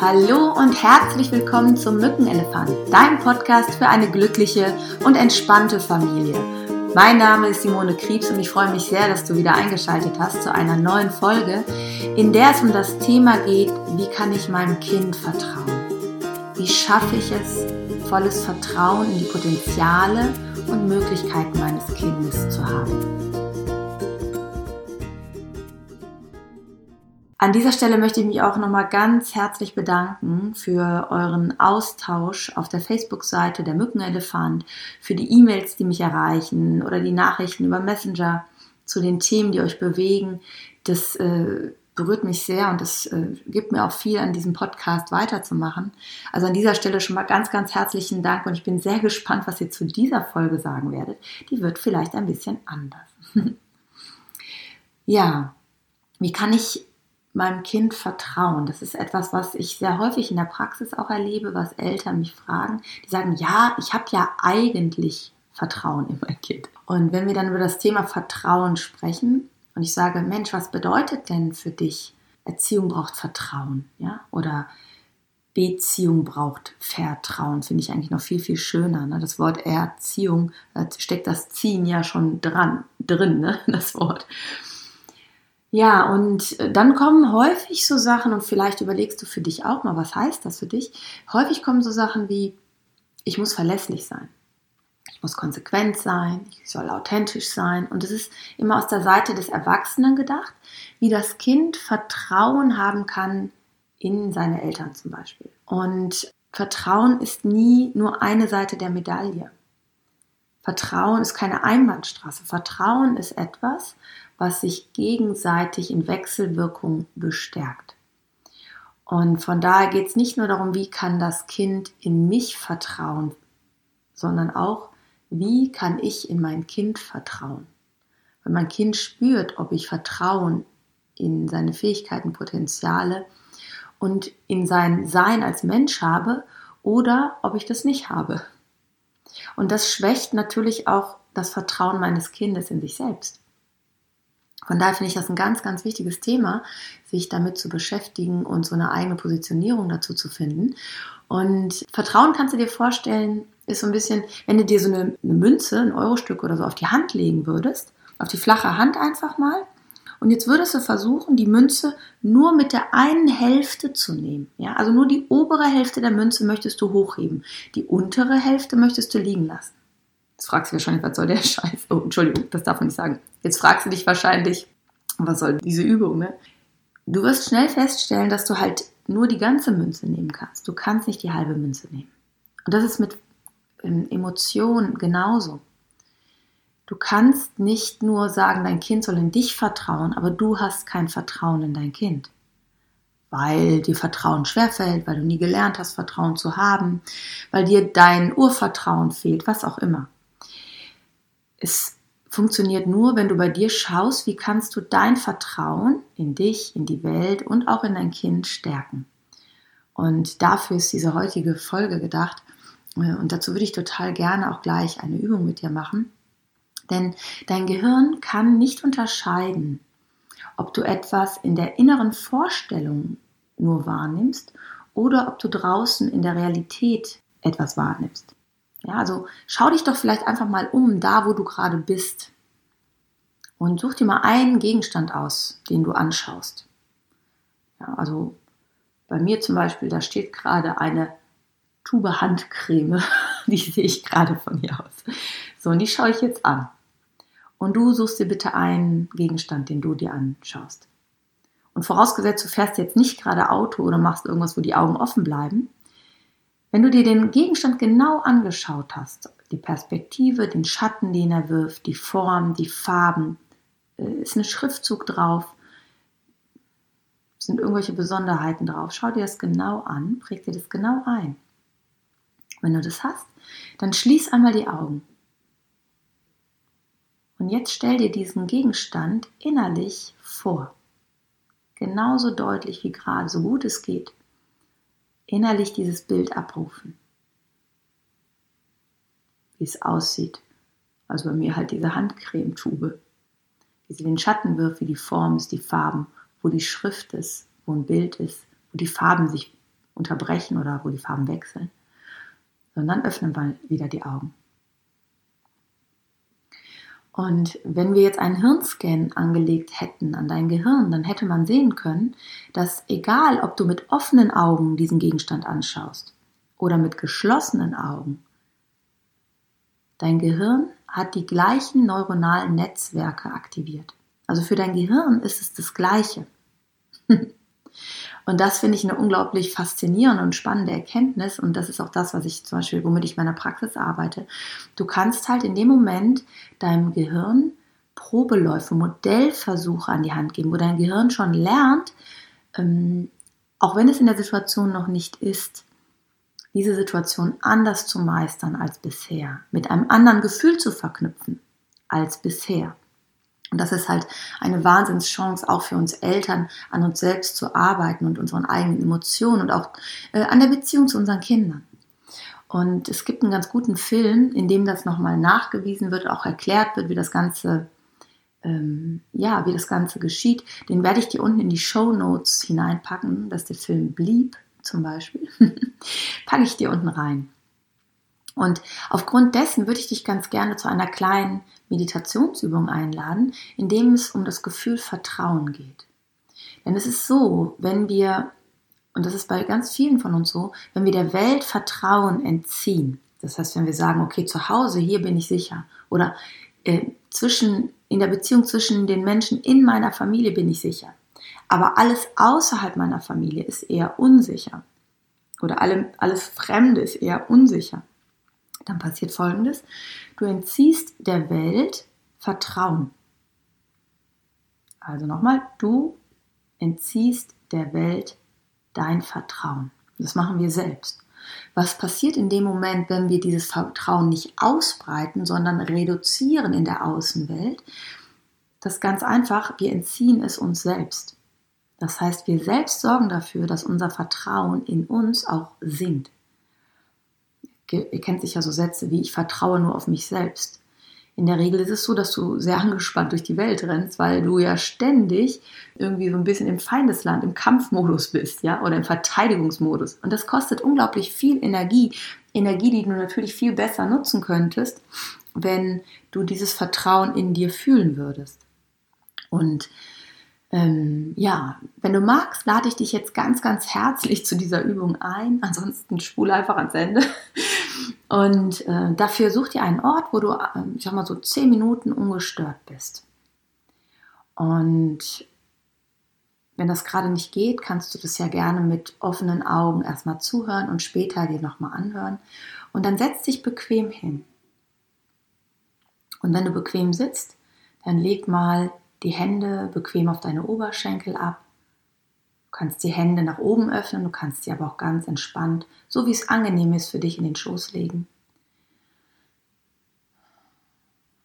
Hallo und herzlich willkommen zum Mückenelefant, dein Podcast für eine glückliche und entspannte Familie. Mein Name ist Simone Kriebs und ich freue mich sehr, dass du wieder eingeschaltet hast zu einer neuen Folge, in der es um das Thema geht, wie kann ich meinem Kind vertrauen? Wie schaffe ich es, volles Vertrauen in die Potenziale und Möglichkeiten meines Kindes zu haben? An dieser Stelle möchte ich mich auch nochmal ganz herzlich bedanken für euren Austausch auf der Facebook-Seite der Mückenelefant, für die E-Mails, die mich erreichen oder die Nachrichten über Messenger zu den Themen, die euch bewegen. Das äh, berührt mich sehr und das äh, gibt mir auch viel an diesem Podcast weiterzumachen. Also an dieser Stelle schon mal ganz, ganz herzlichen Dank und ich bin sehr gespannt, was ihr zu dieser Folge sagen werdet. Die wird vielleicht ein bisschen anders. ja, wie kann ich meinem Kind vertrauen. Das ist etwas, was ich sehr häufig in der Praxis auch erlebe, was Eltern mich fragen. Die sagen, ja, ich habe ja eigentlich Vertrauen in mein Kind. Und wenn wir dann über das Thema Vertrauen sprechen und ich sage, Mensch, was bedeutet denn für dich? Erziehung braucht Vertrauen, ja? Oder Beziehung braucht Vertrauen, finde ich eigentlich noch viel, viel schöner. Ne? Das Wort Erziehung, da steckt das Ziehen ja schon dran, drin, ne? das Wort. Ja, und äh, dann kommen häufig so Sachen, und vielleicht überlegst du für dich auch mal, was heißt das für dich? Häufig kommen so Sachen wie, ich muss verlässlich sein. Ich muss konsequent sein, ich soll authentisch sein. Und es ist immer aus der Seite des Erwachsenen gedacht, wie das Kind Vertrauen haben kann in seine Eltern zum Beispiel. Und Vertrauen ist nie nur eine Seite der Medaille. Vertrauen ist keine Einbahnstraße. Vertrauen ist etwas, was sich gegenseitig in Wechselwirkung bestärkt. Und von daher geht es nicht nur darum, wie kann das Kind in mich vertrauen, sondern auch, wie kann ich in mein Kind vertrauen. Wenn mein Kind spürt, ob ich Vertrauen in seine Fähigkeiten, Potenziale und in sein Sein als Mensch habe oder ob ich das nicht habe. Und das schwächt natürlich auch das Vertrauen meines Kindes in sich selbst. Von daher finde ich das ein ganz, ganz wichtiges Thema, sich damit zu beschäftigen und so eine eigene Positionierung dazu zu finden. Und Vertrauen kannst du dir vorstellen, ist so ein bisschen, wenn du dir so eine, eine Münze, ein Eurostück oder so auf die Hand legen würdest, auf die flache Hand einfach mal. Und jetzt würdest du versuchen, die Münze nur mit der einen Hälfte zu nehmen. Ja, also nur die obere Hälfte der Münze möchtest du hochheben. Die untere Hälfte möchtest du liegen lassen. Jetzt fragst du dich wahrscheinlich, was soll der Scheiß? Oh, Entschuldigung, das darf man nicht sagen. Jetzt fragst du dich wahrscheinlich, was soll diese Übung, ne? Du wirst schnell feststellen, dass du halt nur die ganze Münze nehmen kannst. Du kannst nicht die halbe Münze nehmen. Und das ist mit ähm, Emotionen genauso. Du kannst nicht nur sagen, dein Kind soll in dich vertrauen, aber du hast kein Vertrauen in dein Kind. Weil dir Vertrauen schwerfällt, weil du nie gelernt hast, Vertrauen zu haben, weil dir dein Urvertrauen fehlt, was auch immer. Es funktioniert nur, wenn du bei dir schaust, wie kannst du dein Vertrauen in dich, in die Welt und auch in dein Kind stärken. Und dafür ist diese heutige Folge gedacht. Äh, und dazu würde ich total gerne auch gleich eine Übung mit dir machen. Denn dein Gehirn kann nicht unterscheiden, ob du etwas in der inneren Vorstellung nur wahrnimmst oder ob du draußen in der Realität etwas wahrnimmst. Ja, also schau dich doch vielleicht einfach mal um, da wo du gerade bist. Und such dir mal einen Gegenstand aus, den du anschaust. Ja, also bei mir zum Beispiel, da steht gerade eine Tube Handcreme, die sehe ich gerade von hier aus. So, und die schaue ich jetzt an. Und du suchst dir bitte einen Gegenstand, den du dir anschaust. Und vorausgesetzt, du fährst jetzt nicht gerade Auto oder machst irgendwas, wo die Augen offen bleiben, wenn du dir den Gegenstand genau angeschaut hast, die Perspektive, den Schatten, den er wirft, die Form, die Farben, äh, ist ein Schriftzug drauf, sind irgendwelche Besonderheiten drauf. Schau dir das genau an, präg dir das genau ein. Wenn du das hast, dann schließ einmal die Augen. Und jetzt stell dir diesen Gegenstand innerlich vor. Genauso deutlich wie gerade, so gut es geht innerlich dieses Bild abrufen. Wie es aussieht. Also bei mir halt diese Handcremetube. Wie sie den Schatten wirft, wie die Form ist, die Farben, wo die Schrift ist, wo ein Bild ist, wo die Farben sich unterbrechen oder wo die Farben wechseln, sondern öffnen wir wieder die Augen. Und wenn wir jetzt einen Hirnscan angelegt hätten an dein Gehirn, dann hätte man sehen können, dass egal, ob du mit offenen Augen diesen Gegenstand anschaust oder mit geschlossenen Augen, dein Gehirn hat die gleichen neuronalen Netzwerke aktiviert. Also für dein Gehirn ist es das Gleiche. Und das finde ich eine unglaublich faszinierende und spannende Erkenntnis. Und das ist auch das, was ich zum Beispiel, womit ich in meiner Praxis arbeite. Du kannst halt in dem Moment deinem Gehirn Probeläufe, Modellversuche an die Hand geben, wo dein Gehirn schon lernt, ähm, auch wenn es in der Situation noch nicht ist, diese Situation anders zu meistern als bisher, mit einem anderen Gefühl zu verknüpfen als bisher. Und das ist halt eine Wahnsinnschance auch für uns Eltern, an uns selbst zu arbeiten und unseren eigenen Emotionen und auch äh, an der Beziehung zu unseren Kindern. Und es gibt einen ganz guten Film, in dem das nochmal nachgewiesen wird, auch erklärt wird, wie das Ganze, ähm, ja, wie das Ganze geschieht. Den werde ich dir unten in die Show Notes hineinpacken. dass der Film Blieb zum Beispiel. Packe ich dir unten rein. Und aufgrund dessen würde ich dich ganz gerne zu einer kleinen Meditationsübung einladen, in dem es um das Gefühl Vertrauen geht. Denn es ist so, wenn wir, und das ist bei ganz vielen von uns so, wenn wir der Welt Vertrauen entziehen, das heißt, wenn wir sagen, okay, zu Hause, hier bin ich sicher, oder äh, zwischen, in der Beziehung zwischen den Menschen in meiner Familie bin ich sicher, aber alles außerhalb meiner Familie ist eher unsicher, oder alle, alles Fremde ist eher unsicher dann passiert Folgendes. Du entziehst der Welt Vertrauen. Also nochmal, du entziehst der Welt dein Vertrauen. Das machen wir selbst. Was passiert in dem Moment, wenn wir dieses Vertrauen nicht ausbreiten, sondern reduzieren in der Außenwelt? Das ist ganz einfach, wir entziehen es uns selbst. Das heißt, wir selbst sorgen dafür, dass unser Vertrauen in uns auch sinkt ihr kennt sicher so Sätze wie ich vertraue nur auf mich selbst. In der Regel ist es so, dass du sehr angespannt durch die Welt rennst, weil du ja ständig irgendwie so ein bisschen im Feindesland, im Kampfmodus bist, ja, oder im Verteidigungsmodus. Und das kostet unglaublich viel Energie. Energie, die du natürlich viel besser nutzen könntest, wenn du dieses Vertrauen in dir fühlen würdest. Und ähm, ja, wenn du magst, lade ich dich jetzt ganz, ganz herzlich zu dieser Übung ein. Ansonsten spule einfach ans Ende. Und äh, dafür such dir einen Ort, wo du, äh, ich sag mal, so zehn Minuten ungestört bist. Und wenn das gerade nicht geht, kannst du das ja gerne mit offenen Augen erstmal zuhören und später dir nochmal anhören. Und dann setz dich bequem hin. Und wenn du bequem sitzt, dann leg mal die Hände bequem auf deine Oberschenkel ab. Du kannst die Hände nach oben öffnen, du kannst sie aber auch ganz entspannt, so wie es angenehm ist, für dich in den Schoß legen.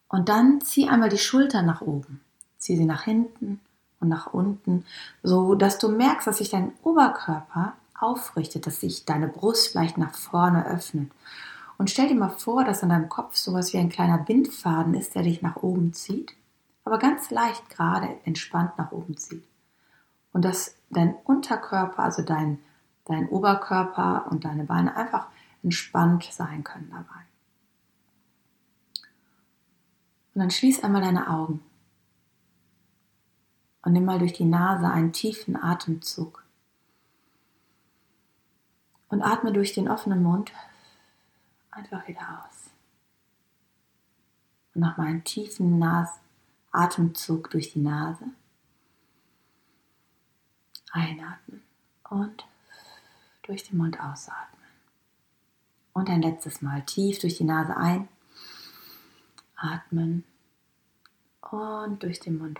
Und dann zieh einmal die Schultern nach oben. Zieh sie nach hinten und nach unten, so dass du merkst, dass sich dein Oberkörper aufrichtet, dass sich deine Brust vielleicht nach vorne öffnet. Und stell dir mal vor, dass an deinem Kopf sowas wie ein kleiner Bindfaden ist, der dich nach oben zieht aber ganz leicht gerade entspannt nach oben zieht. Und dass dein Unterkörper, also dein, dein Oberkörper und deine Beine einfach entspannt sein können dabei. Und dann schließ einmal deine Augen und nimm mal durch die Nase einen tiefen Atemzug. Und atme durch den offenen Mund einfach wieder aus. Und nach meinen tiefen Nas Atemzug durch die Nase. Einatmen und durch den Mund ausatmen. Und ein letztes Mal tief durch die Nase ein. Atmen und durch den Mund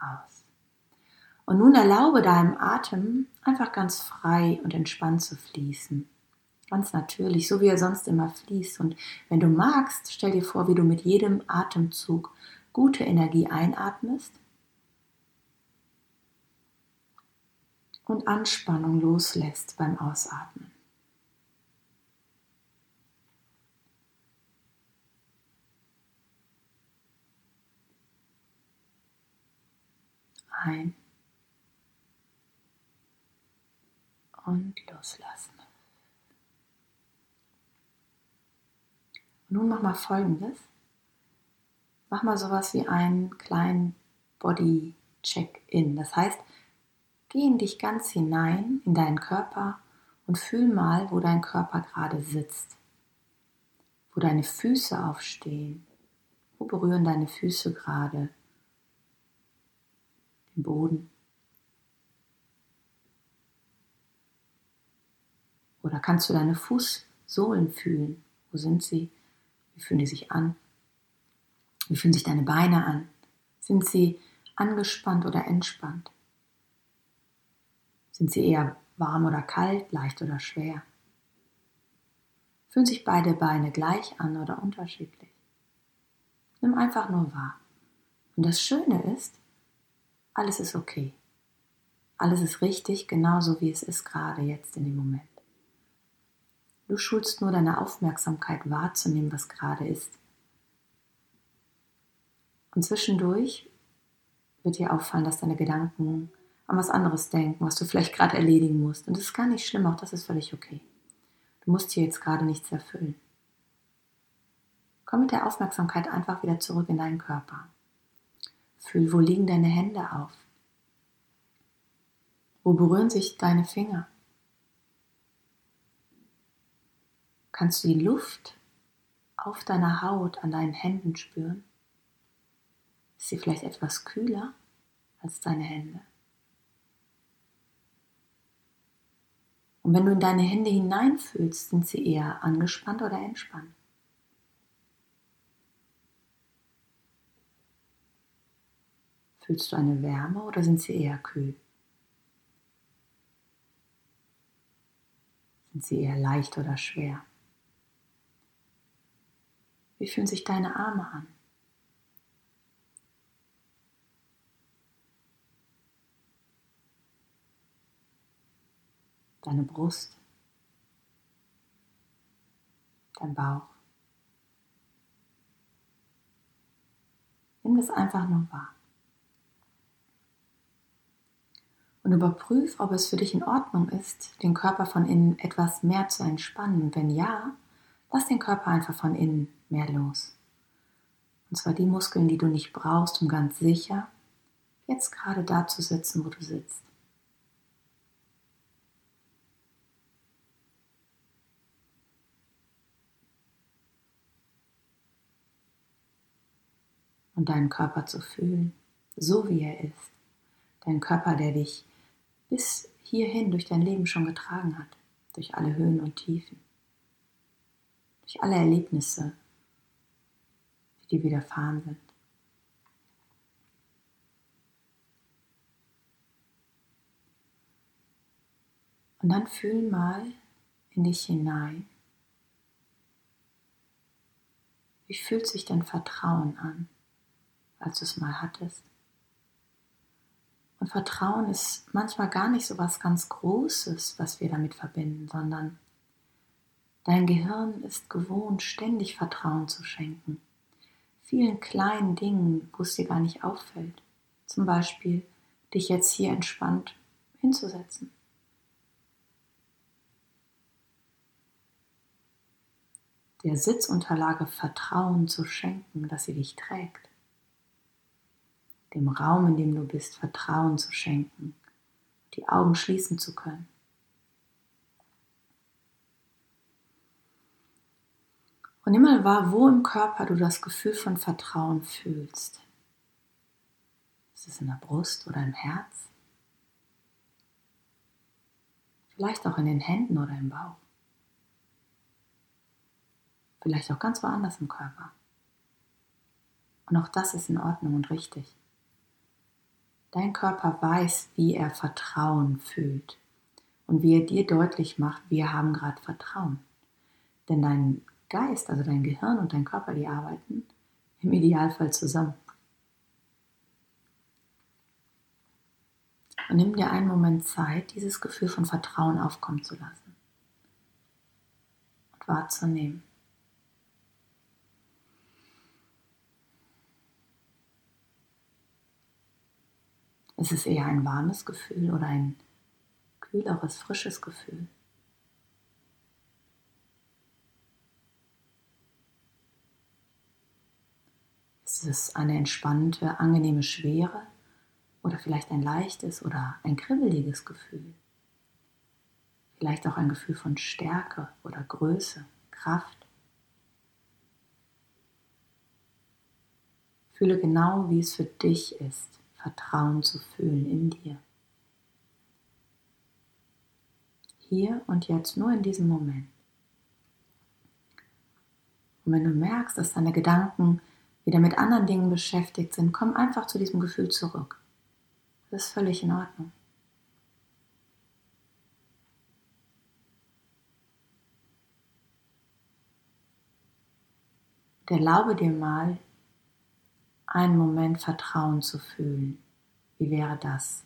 aus. Und nun erlaube deinem Atem einfach ganz frei und entspannt zu fließen. Ganz natürlich, so wie er sonst immer fließt. Und wenn du magst, stell dir vor, wie du mit jedem Atemzug gute Energie einatmest und Anspannung loslässt beim Ausatmen. Ein und loslassen. Nun mach mal folgendes. Mach mal sowas wie einen kleinen Body Check-in. Das heißt, geh in dich ganz hinein, in deinen Körper und fühl mal, wo dein Körper gerade sitzt. Wo deine Füße aufstehen. Wo berühren deine Füße gerade den Boden? Oder kannst du deine Fußsohlen fühlen? Wo sind sie? Wie fühlen die sich an? Wie fühlen sich deine Beine an? Sind sie angespannt oder entspannt? Sind sie eher warm oder kalt, leicht oder schwer? Fühlen sich beide Beine gleich an oder unterschiedlich? Nimm einfach nur wahr. Und das Schöne ist, alles ist okay. Alles ist richtig, genauso wie es ist gerade jetzt in dem Moment. Du schulst nur deine Aufmerksamkeit wahrzunehmen, was gerade ist. Und zwischendurch wird dir auffallen, dass deine Gedanken an was anderes denken, was du vielleicht gerade erledigen musst. Und das ist gar nicht schlimm, auch das ist völlig okay. Du musst hier jetzt gerade nichts erfüllen. Komm mit der Aufmerksamkeit einfach wieder zurück in deinen Körper. Fühl, wo liegen deine Hände auf? Wo berühren sich deine Finger? Kannst du die Luft auf deiner Haut an deinen Händen spüren? Ist sie vielleicht etwas kühler als deine Hände? Und wenn du in deine Hände hineinfühlst, sind sie eher angespannt oder entspannt? Fühlst du eine Wärme oder sind sie eher kühl? Sind sie eher leicht oder schwer? Wie fühlen sich deine Arme an? deine Brust, dein Bauch. Nimm das einfach nur wahr. Und überprüf, ob es für dich in Ordnung ist, den Körper von innen etwas mehr zu entspannen. Wenn ja, lass den Körper einfach von innen mehr los. Und zwar die Muskeln, die du nicht brauchst, um ganz sicher jetzt gerade da zu sitzen, wo du sitzt. und deinen Körper zu fühlen, so wie er ist. Dein Körper, der dich bis hierhin durch dein Leben schon getragen hat, durch alle Höhen und Tiefen, durch alle Erlebnisse, dir widerfahren sind. Und dann fühl mal in dich hinein. Wie fühlt sich dein Vertrauen an? als du es mal hattest. Und Vertrauen ist manchmal gar nicht so was ganz Großes, was wir damit verbinden, sondern dein Gehirn ist gewohnt, ständig Vertrauen zu schenken. Vielen kleinen Dingen, wo es dir gar nicht auffällt. Zum Beispiel dich jetzt hier entspannt hinzusetzen. Der Sitzunterlage Vertrauen zu schenken, dass sie dich trägt dem Raum, in dem du bist, Vertrauen zu schenken, die Augen schließen zu können. Und nimm mal wahr, wo im Körper du das Gefühl von Vertrauen fühlst. Ist es in der Brust oder im Herz? Vielleicht auch in den Händen oder im Bauch. Vielleicht auch ganz woanders im Körper. Und auch das ist in Ordnung und richtig. Dein Körper weiß, wie er Vertrauen fühlt und wie er dir deutlich macht, wir haben gerade Vertrauen. Denn dein Geist, also dein Gehirn und dein Körper, die arbeiten im Idealfall zusammen. Und nimm dir einen Moment Zeit, dieses Gefühl von Vertrauen aufkommen zu lassen und wahrzunehmen. Ist es eher ein warmes Gefühl oder ein kühleres, frisches Gefühl. Ist es eine entspannte, angenehme Schwere oder vielleicht ein leichtes oder ein kribbeliges Gefühl? Vielleicht auch ein Gefühl von Stärke oder Größe, Kraft. Fühle genau, wie es für dich ist, Vertrauen zu fühlen in dir. Hier und jetzt, nur in diesem Moment. Und wenn du merkst, dass deine Gedanken wieder mit anderen Dingen beschäftigt sind, komm einfach zu diesem Gefühl zurück. Das ist völlig in Ordnung. Und erlaube dir mal, einen Moment Vertrauen zu fühlen. Wie wäre das?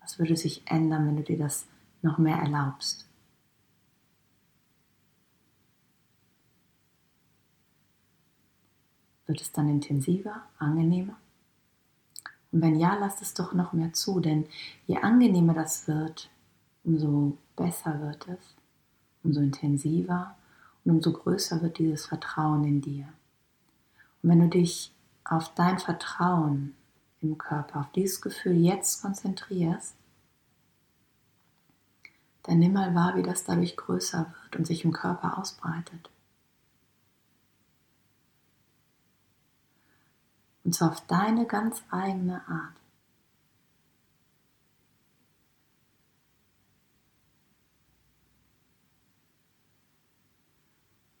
Was würde sich ändern, wenn du dir das noch mehr erlaubst? Wird es dann intensiver, angenehmer? Und wenn ja, lass es doch noch mehr zu, denn je angenehmer das wird, umso besser wird es, umso intensiver und umso größer wird dieses Vertrauen in dir. Und wenn du dich auf dein Vertrauen im Körper, auf dieses Gefühl jetzt konzentrierst, dann nimm mal wahr, wie das dadurch größer wird und sich im Körper ausbreitet. Und zwar auf deine ganz eigene Art.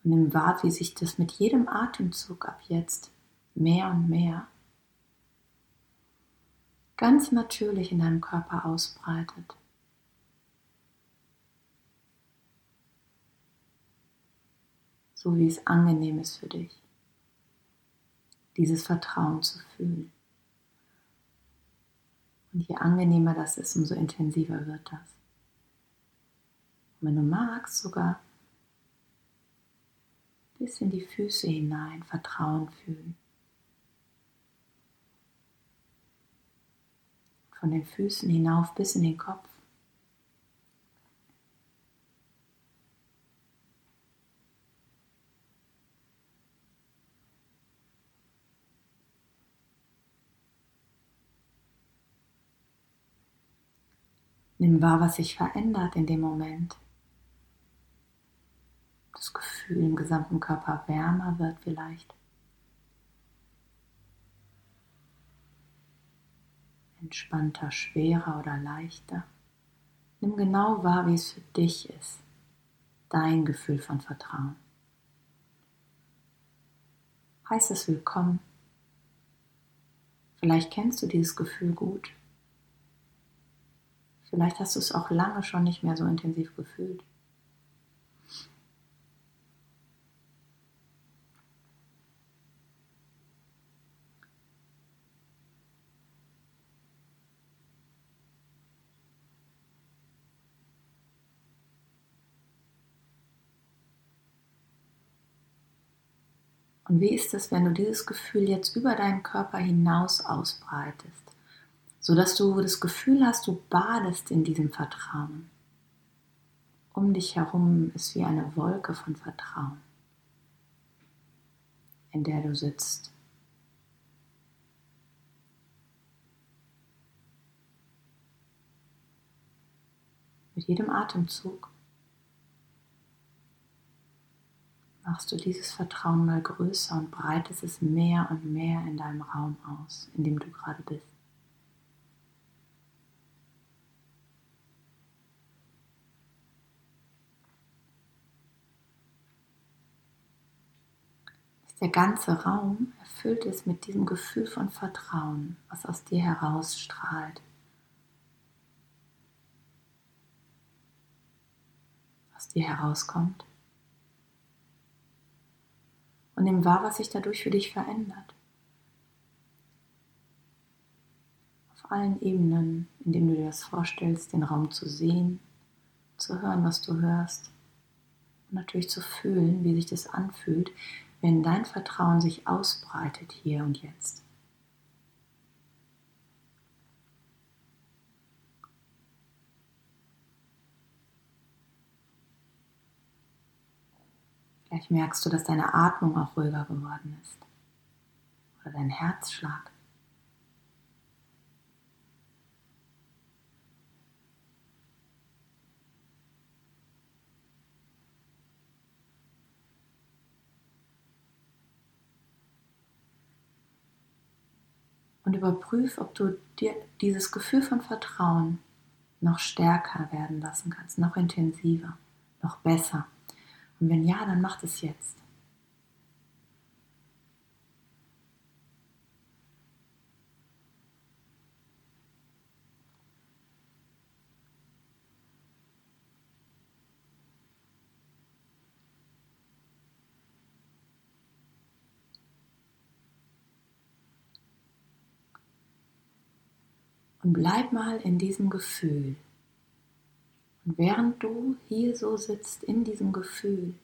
Und nimm wahr, wie sich das mit jedem Atemzug ab jetzt mehr und mehr ganz natürlich in deinem Körper ausbreitet. So wie es angenehm ist für dich, dieses Vertrauen zu fühlen. Und je angenehmer das ist, umso intensiver wird das. Und wenn du magst, sogar bis in die Füße hinein Vertrauen fühlen. von den Füßen hinauf bis in den Kopf. Nimm wahr, was sich verändert in dem Moment. Das Gefühl im gesamten Körper wärmer wird vielleicht. entspannter, schwerer oder leichter. Nimm genau wahr, wie es für dich ist, dein Gefühl von Vertrauen. Heiß es willkommen. Vielleicht kennst du dieses Gefühl gut. Vielleicht hast du es auch lange schon nicht mehr so intensiv gefühlt. Und wie ist es, wenn du dieses Gefühl jetzt über deinen Körper hinaus ausbreitest, sodass du das Gefühl hast, du badest in diesem Vertrauen. Um dich herum ist wie eine Wolke von Vertrauen, in der du sitzt. Mit jedem Atemzug machst du dieses Vertrauen mal größer und breitest es mehr und mehr in deinem Raum aus, in dem du gerade bist. Der ganze Raum erfüllt ist mit diesem Gefühl von Vertrauen, was aus dir herausstrahlt. Was dir herauskommt und nimm wahr, was sich dadurch für dich verändert. Auf allen Ebenen, indem du dir das vorstellst, den Raum zu sehen, zu hören, was du hörst und natürlich zu fühlen, wie sich das anfühlt, wenn dein Vertrauen sich ausbreitet hier und jetzt. Vielleicht merkst du, dass deine Atmung auch ruhiger geworden ist oder dein Herzschlag. Und überprüf, ob du dir dieses Gefühl von Vertrauen noch stärker werden lassen kannst, noch intensiver, noch besser. Und wenn ja, dann mach es jetzt. Und bleib mal in diesem Gefühl. Und während du hier so sitzt, in diesem Gefühl,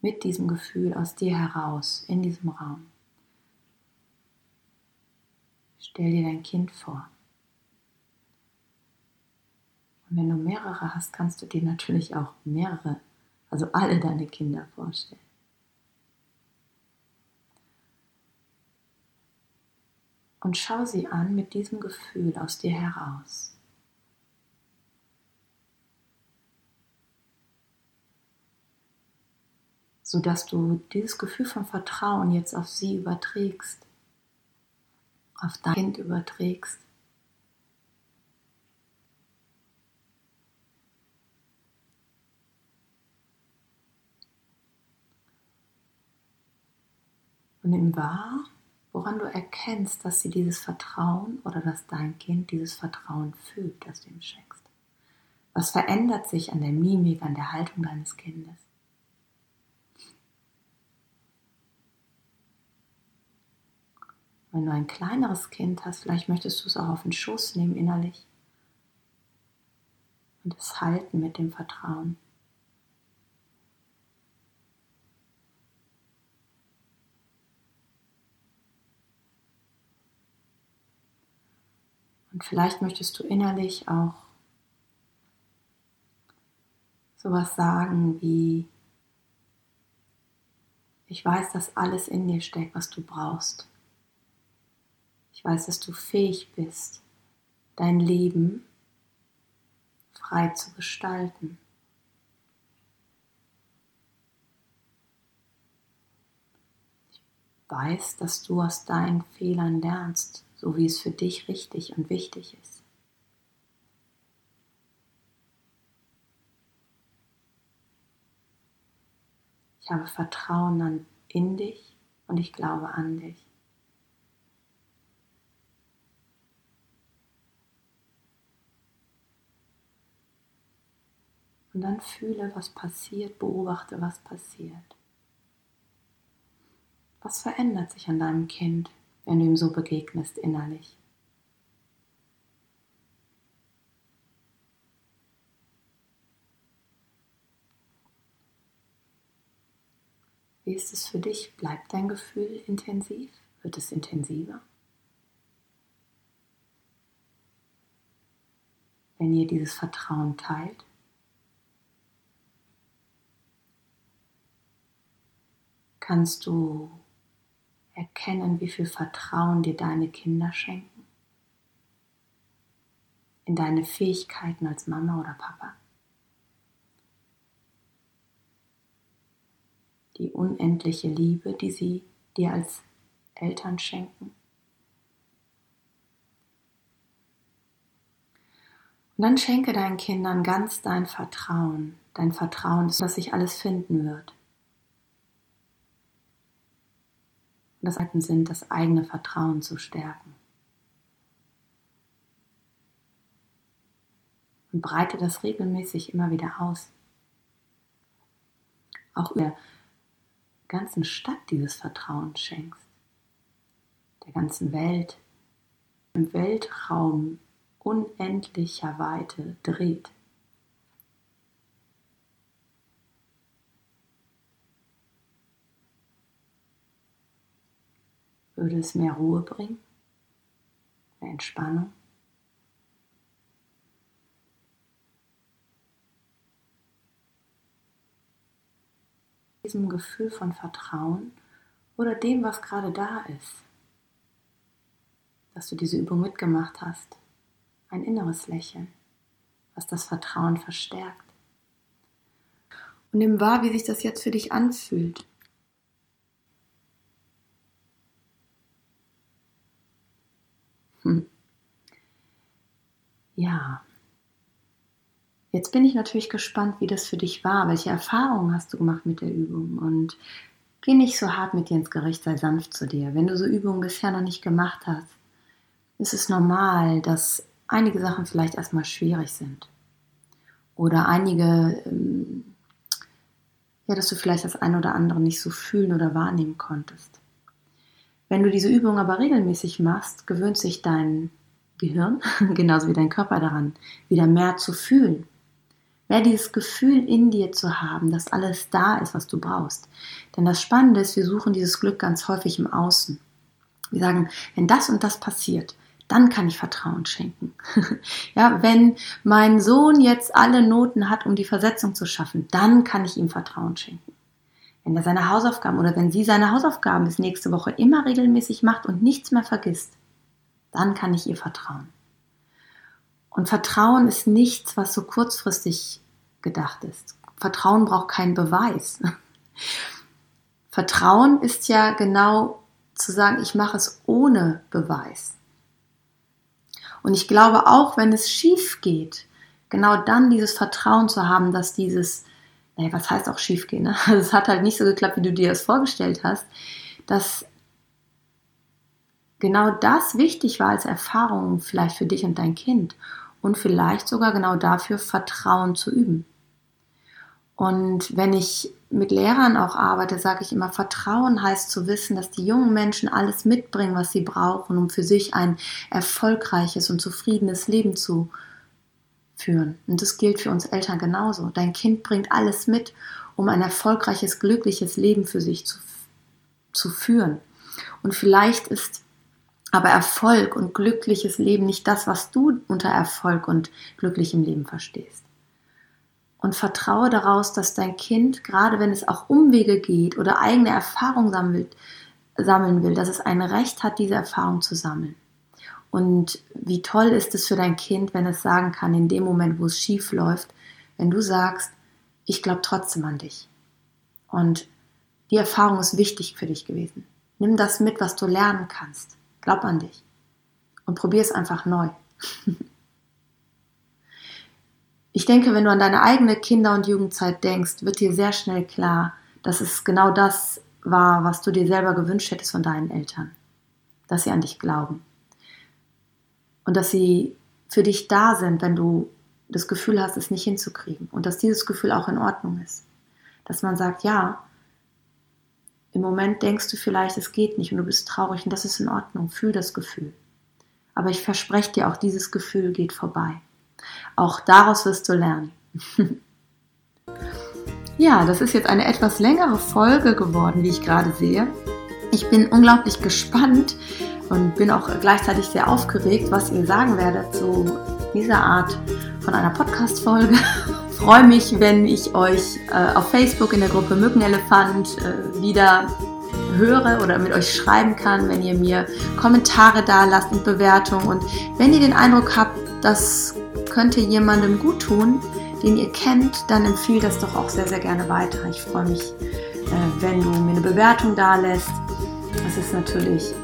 mit diesem Gefühl aus dir heraus, in diesem Raum, stell dir dein Kind vor. Und wenn du mehrere hast, kannst du dir natürlich auch mehrere, also alle deine Kinder vorstellen. Und schau sie an mit diesem Gefühl aus dir heraus. sodass du dieses Gefühl von Vertrauen jetzt auf sie überträgst, auf dein Kind überträgst. Und nimm wahr, woran du erkennst, dass sie dieses Vertrauen oder dass dein Kind dieses Vertrauen fühlt, das du ihm schenkst. Was verändert sich an der Mimik, an der Haltung deines Kindes? Wenn du ein kleineres Kind hast, vielleicht möchtest du es auch auf den Schoß nehmen innerlich und es halten mit dem Vertrauen. Und vielleicht möchtest du innerlich auch sowas sagen wie, ich weiß, dass alles in dir steckt, was du brauchst. Ich weiß, dass du fähig bist, dein Leben frei zu gestalten. Ich weiß, dass du aus deinen Fehlern lernst so wie es für dich richtig und wichtig ist. Ich habe Vertrauen an, in dich und ich glaube an dich. Und dann fühle, was passiert, beobachte, was passiert. Was verändert sich an deinem Kind, wenn du ihm so begegnest innerlich. Wie ist es für dich? Bleibt dein Gefühl intensiv? Wird es intensiver? Wenn ihr dieses Vertrauen teilt? Kannst du erkennen, wie viel Vertrauen dir deine Kinder schenken. In deine Fähigkeiten als Mama oder Papa. Die unendliche Liebe, die sie dir als Eltern schenken. Und dann schenke deinen Kindern ganz dein Vertrauen, dein Vertrauen, dass sich alles finden wird. Und das Seiten sind, das eigene Vertrauen zu stärken. Und breite das regelmäßig immer wieder aus. Auch der ganzen Stadt dieses Vertrauen schenkst, der ganzen Welt, im Weltraum unendlicher Weite dreht. Würde es mehr Ruhe bringen? Mehr Entspannung? diesem Gefühl von Vertrauen oder dem, was gerade da ist, dass du diese Übung mitgemacht hast, ein inneres Lächeln, was das Vertrauen verstärkt. Und nimm wahr, wie sich das jetzt für dich anfühlt. Hm. Ja. Jetzt bin ich natürlich gespannt, wie das für dich war. Welche Erfahrungen hast du gemacht mit der Übung? Und geh nicht so hart mit dir ins Gericht, sei sanft zu dir. Wenn du so Übungen bisher noch nicht gemacht hast, ist es normal, dass einige Sachen vielleicht erstmal schwierig sind. Oder einige, ähm, ja, dass du vielleicht das eine oder andere nicht so fühlen oder wahrnehmen konntest. Wenn du diese Übung aber regelmäßig machst, gewöhnt sich dein Gehirn, genauso wie dein Körper daran, wieder mehr zu fühlen Mehr dieses Gefühl in dir zu haben, dass alles da ist, was du brauchst. Denn das Spannende ist, wir suchen dieses Glück ganz häufig im Außen. Wir sagen, wenn das und das passiert, dann kann ich Vertrauen schenken. ja, wenn mein Sohn jetzt alle Noten hat, um die Versetzung zu schaffen, dann kann ich ihm Vertrauen schenken. Wenn er seine Hausaufgaben oder wenn sie seine Hausaufgaben bis nächste Woche immer regelmäßig macht und nichts mehr vergisst, dann kann ich ihr vertrauen. Und Vertrauen ist nichts, was so kurzfristig gedacht ist. Vertrauen braucht keinen Beweis. Vertrauen ist ja genau zu sagen, ich mache es ohne Beweis. Und ich glaube auch, wenn es schief geht, genau dann dieses Vertrauen zu haben, dass dieses, naja, was heißt auch schief gehen, ne? Also es hat halt nicht so geklappt, wie du dir das vorgestellt hast, dass genau das wichtig war als Erfahrung vielleicht für dich und dein Kind und vielleicht sogar genau dafür Vertrauen zu üben. Und wenn ich mit Lehrern auch arbeite, sage ich immer, Vertrauen heißt zu wissen, dass die jungen Menschen alles mitbringen, was sie brauchen, um für sich ein erfolgreiches und zufriedenes Leben zu führen. Und das gilt für uns Eltern genauso. Dein Kind bringt alles mit, um ein erfolgreiches, glückliches Leben für sich zu, zu führen. Und vielleicht ist aber Erfolg und glückliches Leben nicht das, was du unter Erfolg und glücklichem Leben verstehst. Und vertraue daraus, dass dein Kind, gerade wenn es auch Umwege geht oder eigene Erfahrungen sammelt, sammeln will, dass es ein Recht hat, diese Erfahrung zu sammeln. Und wie toll ist es für dein Kind, wenn es sagen kann, in dem Moment, wo es schief läuft, wenn du sagst, ich glaube trotzdem an dich. Und die Erfahrung ist wichtig für dich gewesen. Nimm das mit, was du lernen kannst. Glaub an dich und probier es einfach neu. ich denke, wenn du an deine eigene Kinder- und Jugendzeit denkst, wird dir sehr schnell klar, dass es genau das war, was du dir selber gewünscht hättest von deinen Eltern. Dass sie an dich glauben. Und dass sie für dich da sind, wenn du das Gefühl hast, es nicht hinzukriegen. Und dass dieses Gefühl auch in Ordnung ist. Dass man sagt, ja, im Moment denkst du vielleicht, es geht nicht und du bist traurig und das ist in Ordnung. Fühl das Gefühl. Aber ich verspreche dir, auch dieses Gefühl geht vorbei. Auch daraus wirst du lernen. ja, das ist jetzt eine etwas längere Folge geworden, wie ich gerade sehe. Ich bin unglaublich gespannt und bin auch gleichzeitig sehr aufgeregt, was ihr sagen werdet zu dieser Art von einer Podcast-Folge. freue mich, wenn ich euch äh, auf Facebook in der Gruppe Mückenelefant äh, wieder höre oder mit euch schreiben kann, wenn ihr mir Kommentare da lasst und Bewertungen. Und wenn ihr den Eindruck habt, das könnte jemandem gut tun, den ihr kennt, dann empfiehlt das doch auch sehr, sehr gerne weiter. Ich freue mich, äh, wenn du mir eine Bewertung da lässt. Das ist natürlich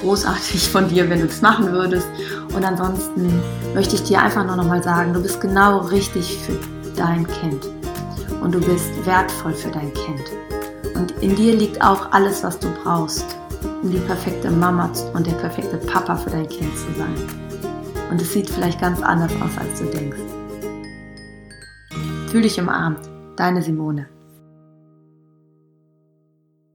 großartig von dir, wenn du das machen würdest. Und ansonsten möchte ich dir einfach nur noch mal sagen, du bist genau richtig für dein Kind. Und du bist wertvoll für dein Kind. Und in dir liegt auch alles, was du brauchst, um die perfekte Mama und der perfekte Papa für dein Kind zu sein. Und es sieht vielleicht ganz anders aus, als du denkst. Fühl dich umarmt. Deine Simone.